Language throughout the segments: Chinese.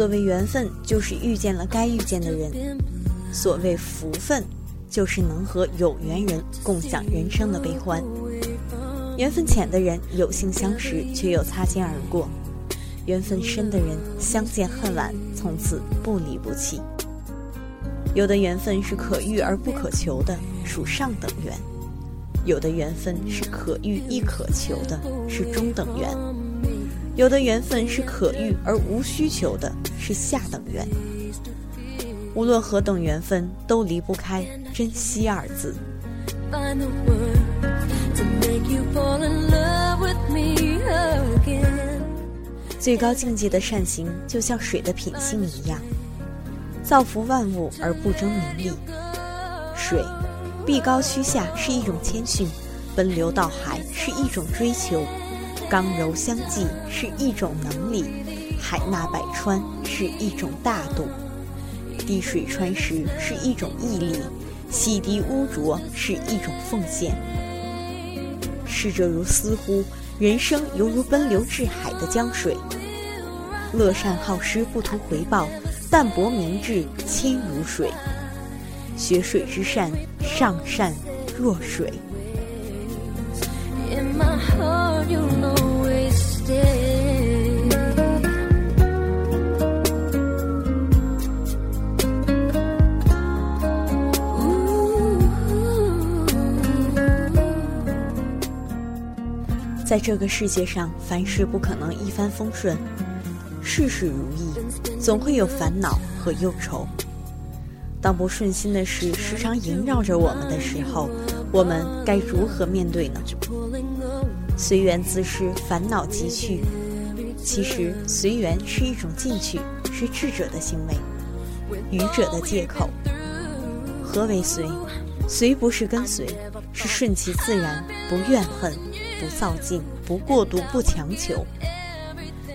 所谓缘分，就是遇见了该遇见的人；所谓福分，就是能和有缘人共享人生的悲欢。缘分浅的人有幸相识，却又擦肩而过；缘分深的人相见恨晚，从此不离不弃。有的缘分是可遇而不可求的，属上等缘；有的缘分是可遇亦可求的，是中等缘。有的缘分是可遇而无需求的，是下等缘。无论何等缘分，都离不开珍惜二字。最高境界的善行，就像水的品性一样，造福万物而不争名利。水，碧高趋下是一种谦逊，奔流到海是一种追求。刚柔相济是一种能力，海纳百川是一种大度，滴水穿石是一种毅力，洗涤污浊是一种奉献。逝者如斯乎？人生犹如奔流至海的江水，乐善好施不图回报，淡泊明志亲如水。学水之善，上善若水。在这个世界上，凡事不可能一帆风顺，事事如意，总会有烦恼和忧愁。当不顺心的事时常萦绕着我们的时候，我们该如何面对呢？随缘自适，烦恼即去。其实，随缘是一种进取，是智者的行为，愚者的借口。何为随？随不是跟随，是顺其自然，不怨恨。不造进，不过度，不强求。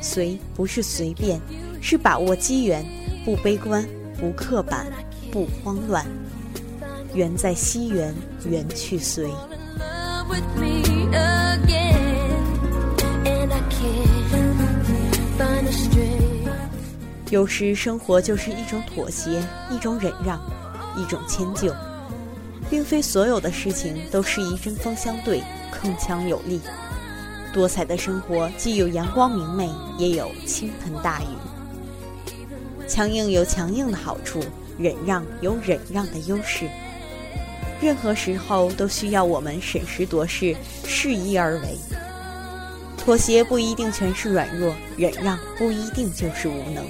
随不是随便，是把握机缘，不悲观，不刻板，不慌乱。缘在西园，缘去随。有时生活就是一种妥协，一种忍让，一种迁就，并非所有的事情都适宜针锋相对。铿锵有力，多彩的生活既有阳光明媚，也有倾盆大雨。强硬有强硬的好处，忍让有忍让的优势。任何时候都需要我们审时度势，适意而为。妥协不一定全是软弱，忍让不一定就是无能。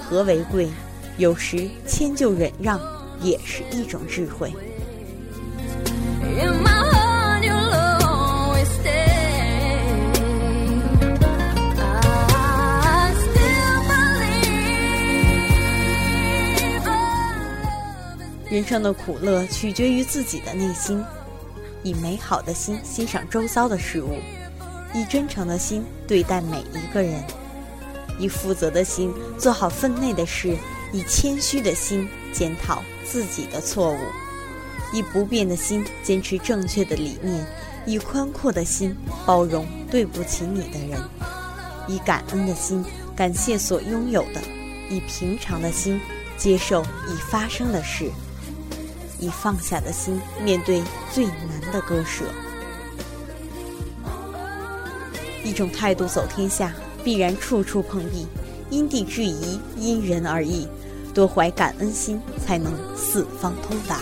和为贵，有时迁就忍让也是一种智慧。人生的苦乐取决于自己的内心，以美好的心欣赏周遭的事物，以真诚的心对待每一个人，以负责的心做好分内的事，以谦虚的心检讨自己的错误，以不变的心坚持正确的理念，以宽阔的心包容对不起你的人，以感恩的心感谢所拥有的，以平常的心接受已发生的事，以放下的心面对最难的割舍。一种态度走天下，必然处处碰壁，因地制宜，因人而异。多怀感恩心，才能四方通达。